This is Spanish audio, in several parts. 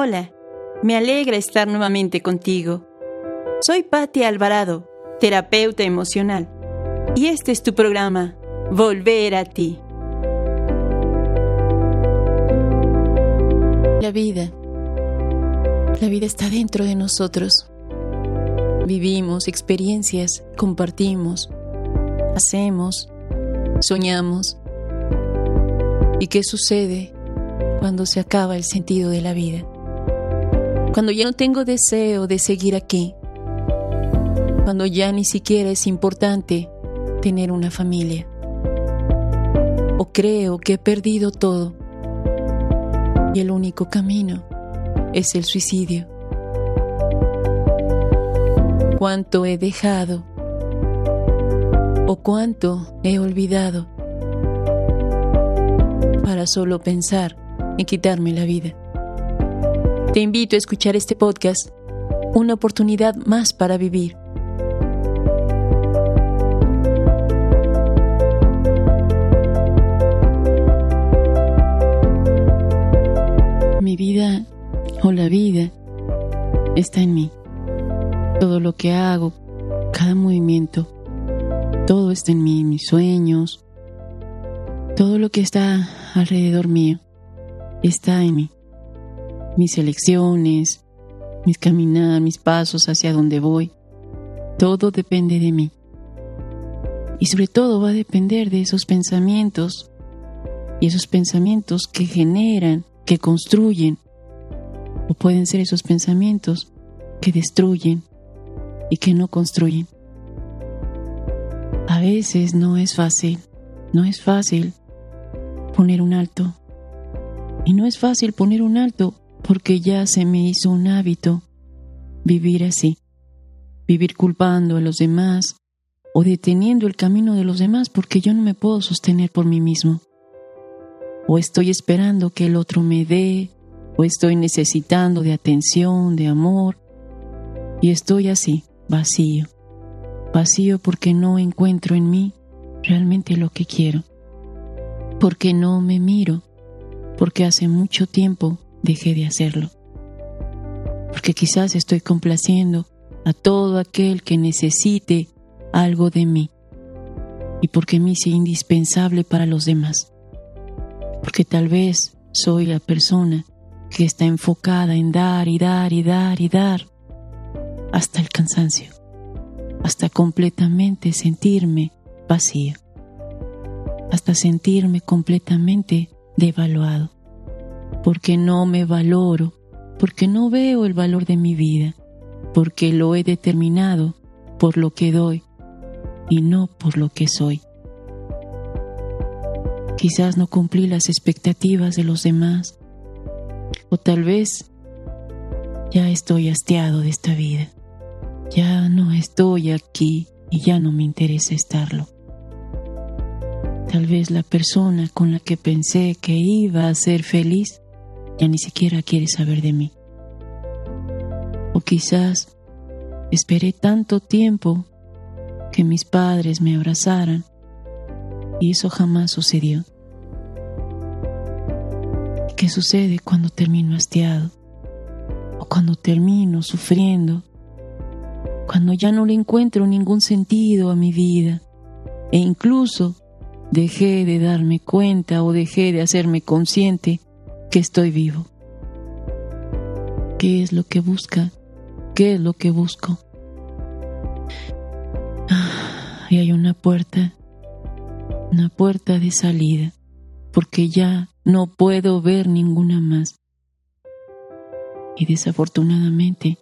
Hola, me alegra estar nuevamente contigo. Soy Patti Alvarado, terapeuta emocional, y este es tu programa, Volver a ti. La vida. La vida está dentro de nosotros. Vivimos experiencias, compartimos, hacemos, soñamos. ¿Y qué sucede cuando se acaba el sentido de la vida? Cuando ya no tengo deseo de seguir aquí. Cuando ya ni siquiera es importante tener una familia. O creo que he perdido todo. Y el único camino es el suicidio. Cuánto he dejado o cuánto he olvidado para solo pensar en quitarme la vida. Te invito a escuchar este podcast, una oportunidad más para vivir. Mi vida o la vida está en mí. Todo lo que hago, cada movimiento, todo está en mí, mis sueños, todo lo que está alrededor mío está en mí mis elecciones, mis caminar, mis pasos hacia donde voy. Todo depende de mí. Y sobre todo va a depender de esos pensamientos y esos pensamientos que generan, que construyen, o pueden ser esos pensamientos que destruyen y que no construyen. A veces no es fácil, no es fácil poner un alto. Y no es fácil poner un alto porque ya se me hizo un hábito vivir así, vivir culpando a los demás o deteniendo el camino de los demás porque yo no me puedo sostener por mí mismo. O estoy esperando que el otro me dé, o estoy necesitando de atención, de amor, y estoy así, vacío, vacío porque no encuentro en mí realmente lo que quiero, porque no me miro, porque hace mucho tiempo dejé de hacerlo. Porque quizás estoy complaciendo a todo aquel que necesite algo de mí y porque me hice indispensable para los demás. Porque tal vez soy la persona que está enfocada en dar y dar y dar y dar hasta el cansancio, hasta completamente sentirme vacío, hasta sentirme completamente devaluado porque no me valoro, porque no veo el valor de mi vida, porque lo he determinado por lo que doy y no por lo que soy. Quizás no cumplí las expectativas de los demás, o tal vez ya estoy hastiado de esta vida, ya no estoy aquí y ya no me interesa estarlo. Tal vez la persona con la que pensé que iba a ser feliz ya ni siquiera quiere saber de mí. O quizás esperé tanto tiempo que mis padres me abrazaran y eso jamás sucedió. ¿Qué sucede cuando termino hastiado? O cuando termino sufriendo, cuando ya no le encuentro ningún sentido a mi vida e incluso dejé de darme cuenta o dejé de hacerme consciente que estoy vivo. ¿Qué es lo que busca? ¿Qué es lo que busco? y hay una puerta, una puerta de salida, porque ya no puedo ver ninguna más. Y desafortunadamente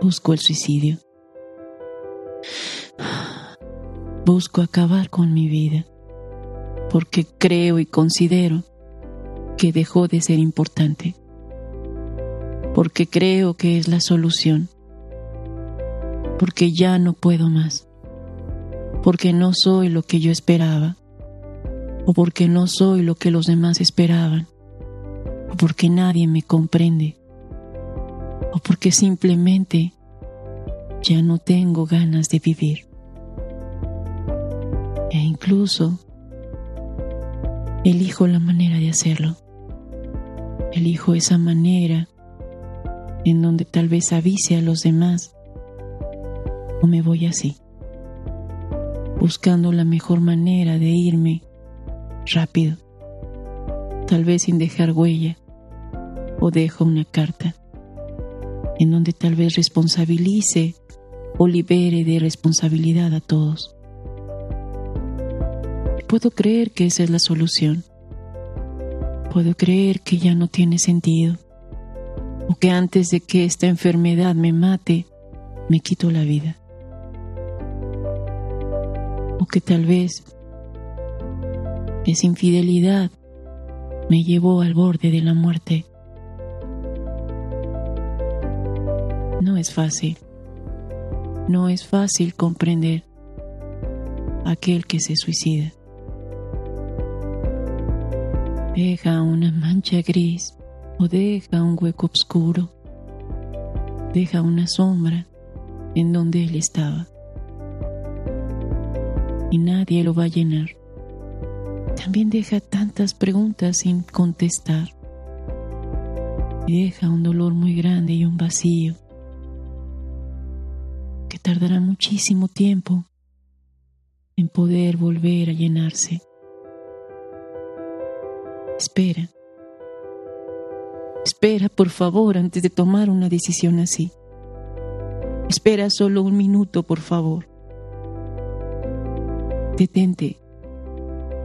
busco el suicidio. Busco acabar con mi vida, porque creo y considero que dejó de ser importante, porque creo que es la solución, porque ya no puedo más, porque no soy lo que yo esperaba, o porque no soy lo que los demás esperaban, o porque nadie me comprende, o porque simplemente ya no tengo ganas de vivir. E incluso elijo la manera de hacerlo elijo esa manera en donde tal vez avise a los demás o me voy así, buscando la mejor manera de irme rápido, tal vez sin dejar huella, o dejo una carta en donde tal vez responsabilice o libere de responsabilidad a todos. Puedo creer que esa es la solución. Puedo creer que ya no tiene sentido. O que antes de que esta enfermedad me mate, me quito la vida. O que tal vez esa infidelidad me llevó al borde de la muerte. No es fácil. No es fácil comprender aquel que se suicida. Deja una mancha gris o deja un hueco oscuro. Deja una sombra en donde él estaba. Y nadie lo va a llenar. También deja tantas preguntas sin contestar. Y deja un dolor muy grande y un vacío que tardará muchísimo tiempo en poder volver a llenarse. Espera. Espera, por favor, antes de tomar una decisión así. Espera solo un minuto, por favor. Detente.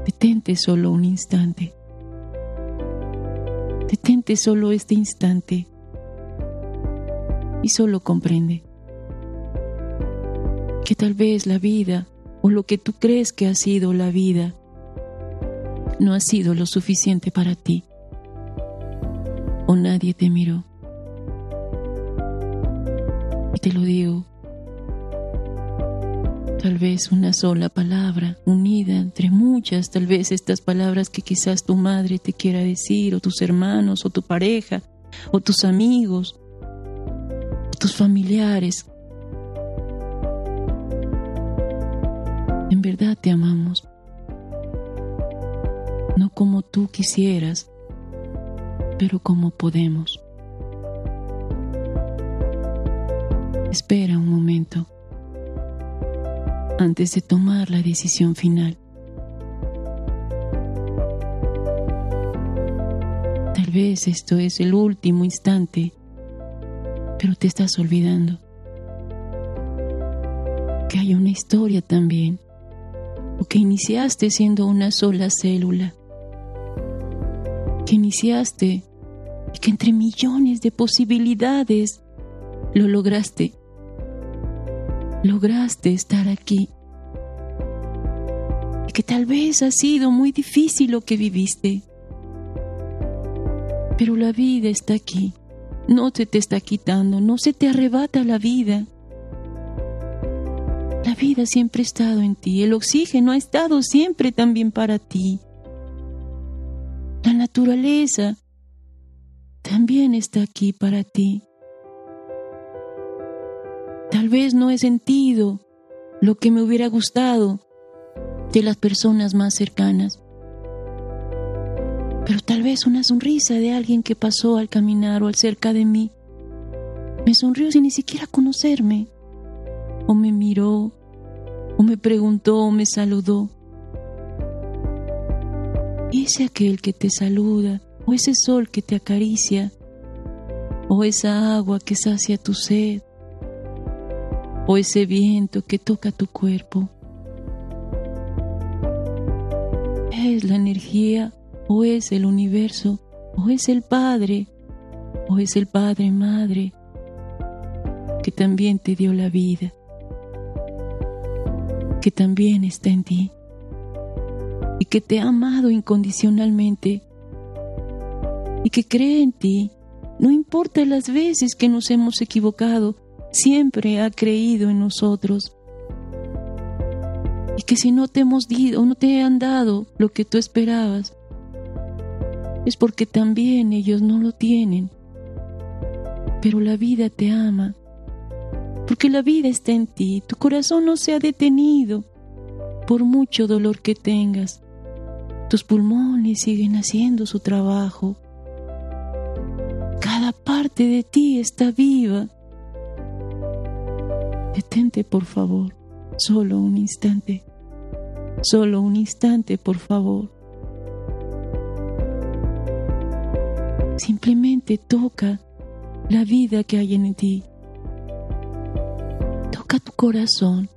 Detente solo un instante. Detente solo este instante. Y solo comprende que tal vez la vida o lo que tú crees que ha sido la vida no ha sido lo suficiente para ti o nadie te miró. Y te lo digo, tal vez una sola palabra unida entre muchas, tal vez estas palabras que quizás tu madre te quiera decir, o tus hermanos, o tu pareja, o tus amigos, o tus familiares. En verdad te amamos no como tú quisieras, pero como podemos. Espera un momento antes de tomar la decisión final. Tal vez esto es el último instante, pero te estás olvidando que hay una historia también, o que iniciaste siendo una sola célula que iniciaste y que entre millones de posibilidades lo lograste. Lograste estar aquí. Y que tal vez ha sido muy difícil lo que viviste. Pero la vida está aquí. No se te está quitando, no se te arrebata la vida. La vida siempre ha estado en ti, el oxígeno ha estado siempre también para ti. La naturaleza también está aquí para ti. Tal vez no he sentido lo que me hubiera gustado de las personas más cercanas, pero tal vez una sonrisa de alguien que pasó al caminar o al cerca de mí me sonrió sin ni siquiera conocerme, o me miró, o me preguntó, o me saludó ese aquel que te saluda, o ese sol que te acaricia, o esa agua que sacia tu sed, o ese viento que toca tu cuerpo. Es la energía, o es el universo, o es el Padre, o es el Padre Madre, que también te dio la vida, que también está en ti que te ha amado incondicionalmente y que cree en ti, no importa las veces que nos hemos equivocado, siempre ha creído en nosotros. Y que si no te hemos dado o no te han dado lo que tú esperabas, es porque también ellos no lo tienen. Pero la vida te ama, porque la vida está en ti, tu corazón no se ha detenido por mucho dolor que tengas. Tus pulmones siguen haciendo su trabajo. Cada parte de ti está viva. Detente, por favor, solo un instante. Solo un instante, por favor. Simplemente toca la vida que hay en ti. Toca tu corazón.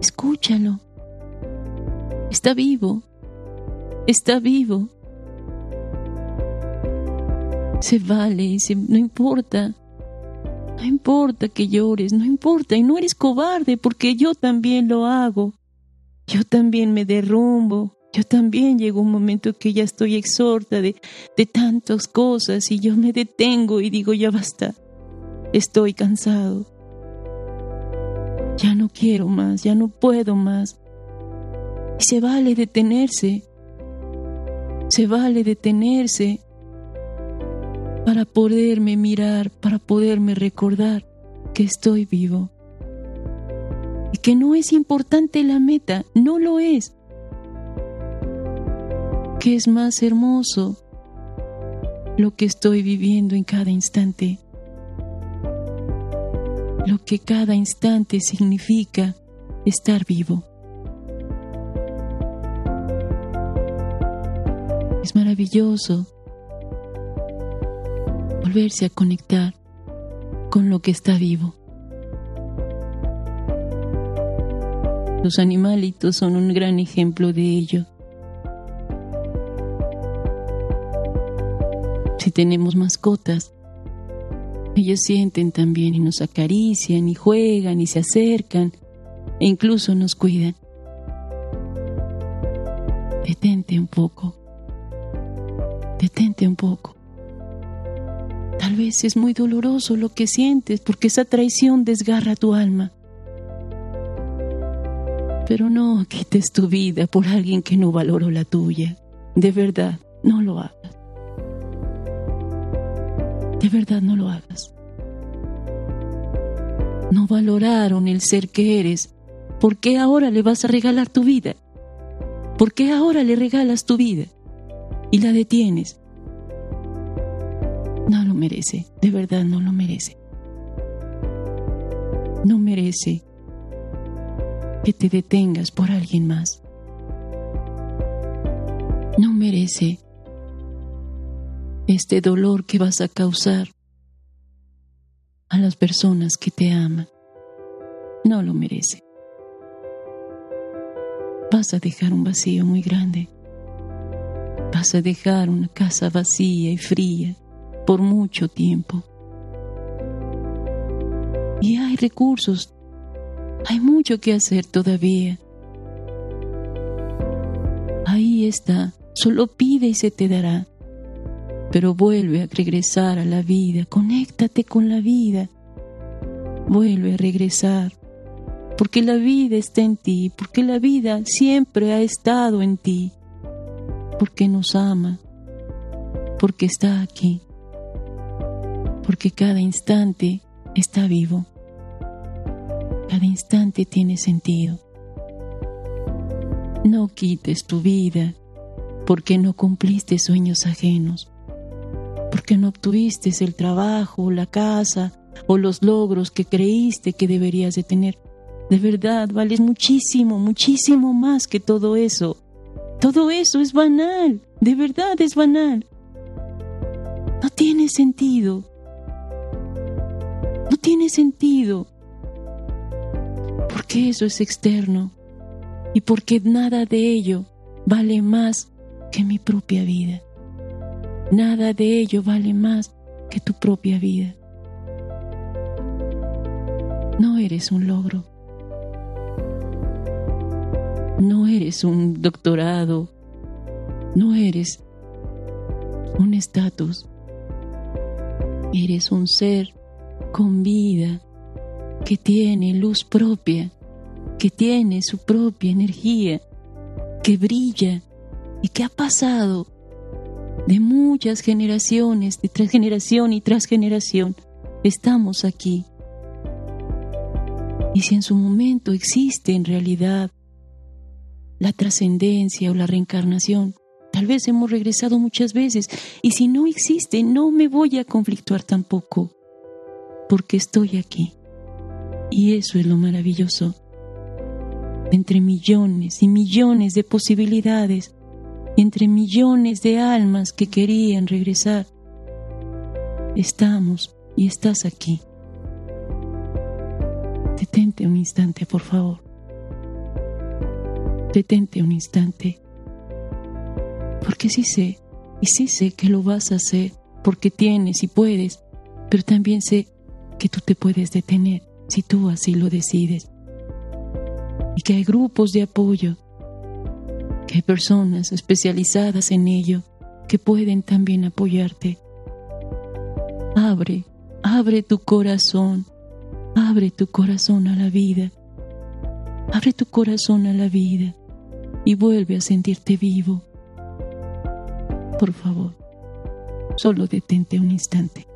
Escúchalo. Está vivo. Está vivo. Se vale, se, no importa. No importa que llores, no importa. Y no eres cobarde porque yo también lo hago. Yo también me derrumbo. Yo también llegó un momento que ya estoy exhorta de, de tantas cosas y yo me detengo y digo, ya basta. Estoy cansado. Ya no quiero más, ya no puedo más. Y se vale detenerse. Se vale detenerse para poderme mirar, para poderme recordar que estoy vivo. Y que no es importante la meta, no lo es. Que es más hermoso lo que estoy viviendo en cada instante. Lo que cada instante significa estar vivo. Maravilloso volverse a conectar con lo que está vivo. Los animalitos son un gran ejemplo de ello. Si tenemos mascotas, ellos sienten también y nos acarician y juegan y se acercan e incluso nos cuidan. Detente un poco. Detente un poco. Tal vez es muy doloroso lo que sientes porque esa traición desgarra tu alma. Pero no quites tu vida por alguien que no valoró la tuya. De verdad, no lo hagas. De verdad, no lo hagas. No valoraron el ser que eres. ¿Por qué ahora le vas a regalar tu vida? ¿Por qué ahora le regalas tu vida y la detienes? No lo merece, de verdad no lo merece. No merece que te detengas por alguien más. No merece este dolor que vas a causar a las personas que te aman. No lo merece. Vas a dejar un vacío muy grande. Vas a dejar una casa vacía y fría por mucho tiempo. Y hay recursos, hay mucho que hacer todavía. Ahí está, solo pide y se te dará. Pero vuelve a regresar a la vida, conéctate con la vida. Vuelve a regresar, porque la vida está en ti, porque la vida siempre ha estado en ti, porque nos ama, porque está aquí porque cada instante está vivo. Cada instante tiene sentido. No quites tu vida porque no cumpliste sueños ajenos, porque no obtuviste el trabajo, la casa o los logros que creíste que deberías de tener. De verdad, vales muchísimo, muchísimo más que todo eso. Todo eso es banal, de verdad es banal. No tiene sentido tiene sentido. Porque eso es externo y porque nada de ello vale más que mi propia vida. Nada de ello vale más que tu propia vida. No eres un logro. No eres un doctorado. No eres un estatus. Eres un ser con vida, que tiene luz propia, que tiene su propia energía, que brilla y que ha pasado de muchas generaciones, de tras generación y tras generación, estamos aquí. Y si en su momento existe en realidad la trascendencia o la reencarnación, Tal vez hemos regresado muchas veces y si no existe, no me voy a conflictuar tampoco, porque estoy aquí. Y eso es lo maravilloso. Entre millones y millones de posibilidades, entre millones de almas que querían regresar, estamos y estás aquí. Detente un instante, por favor. Detente un instante. Porque sí sé, y sí sé que lo vas a hacer, porque tienes y puedes, pero también sé que tú te puedes detener si tú así lo decides. Y que hay grupos de apoyo, que hay personas especializadas en ello que pueden también apoyarte. Abre, abre tu corazón Abre tu corazón a la vida. Abre tu corazón a la vida y vuelve a sentirte vivo. Por favor, solo detente un instante.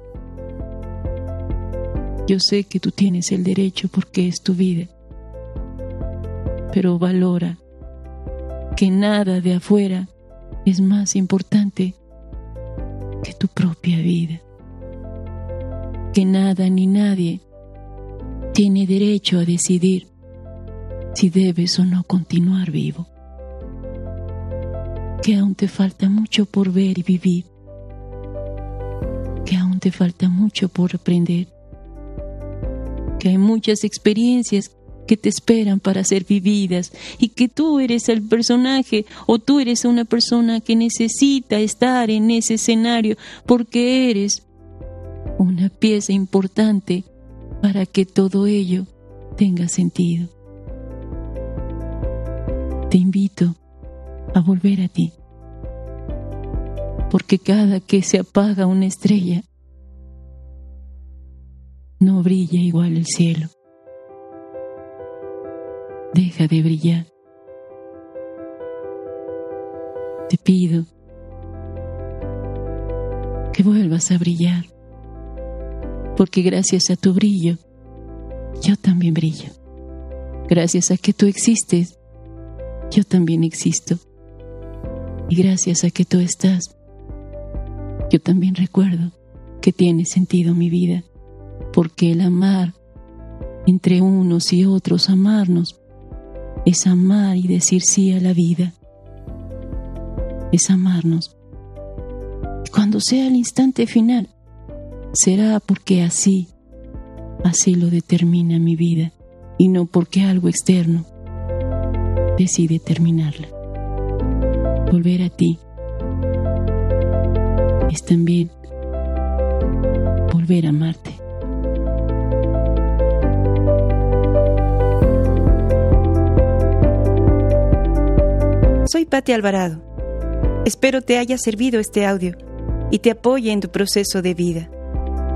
Yo sé que tú tienes el derecho porque es tu vida, pero valora que nada de afuera es más importante que tu propia vida, que nada ni nadie tiene derecho a decidir si debes o no continuar vivo. Que aún te falta mucho por ver y vivir. Que aún te falta mucho por aprender. Que hay muchas experiencias que te esperan para ser vividas y que tú eres el personaje o tú eres una persona que necesita estar en ese escenario porque eres una pieza importante para que todo ello tenga sentido. Te invito a volver a ti, porque cada que se apaga una estrella, no brilla igual el cielo. Deja de brillar. Te pido que vuelvas a brillar porque gracias a tu brillo, yo también brillo. Gracias a que tú existes, yo también existo. Y gracias a que tú estás, yo también recuerdo que tiene sentido mi vida, porque el amar entre unos y otros, amarnos, es amar y decir sí a la vida, es amarnos. Y cuando sea el instante final, será porque así, así lo determina mi vida y no porque algo externo decide terminarla. Volver a ti es también volver a amarte. Soy Patti Alvarado. Espero te haya servido este audio y te apoye en tu proceso de vida.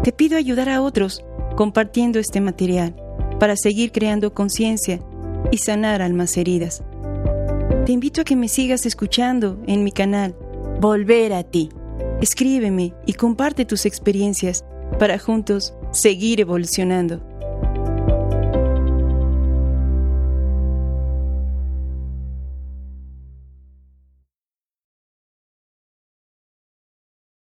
Te pido ayudar a otros compartiendo este material para seguir creando conciencia y sanar almas heridas. Te invito a que me sigas escuchando en mi canal Volver a ti. Escríbeme y comparte tus experiencias para juntos seguir evolucionando.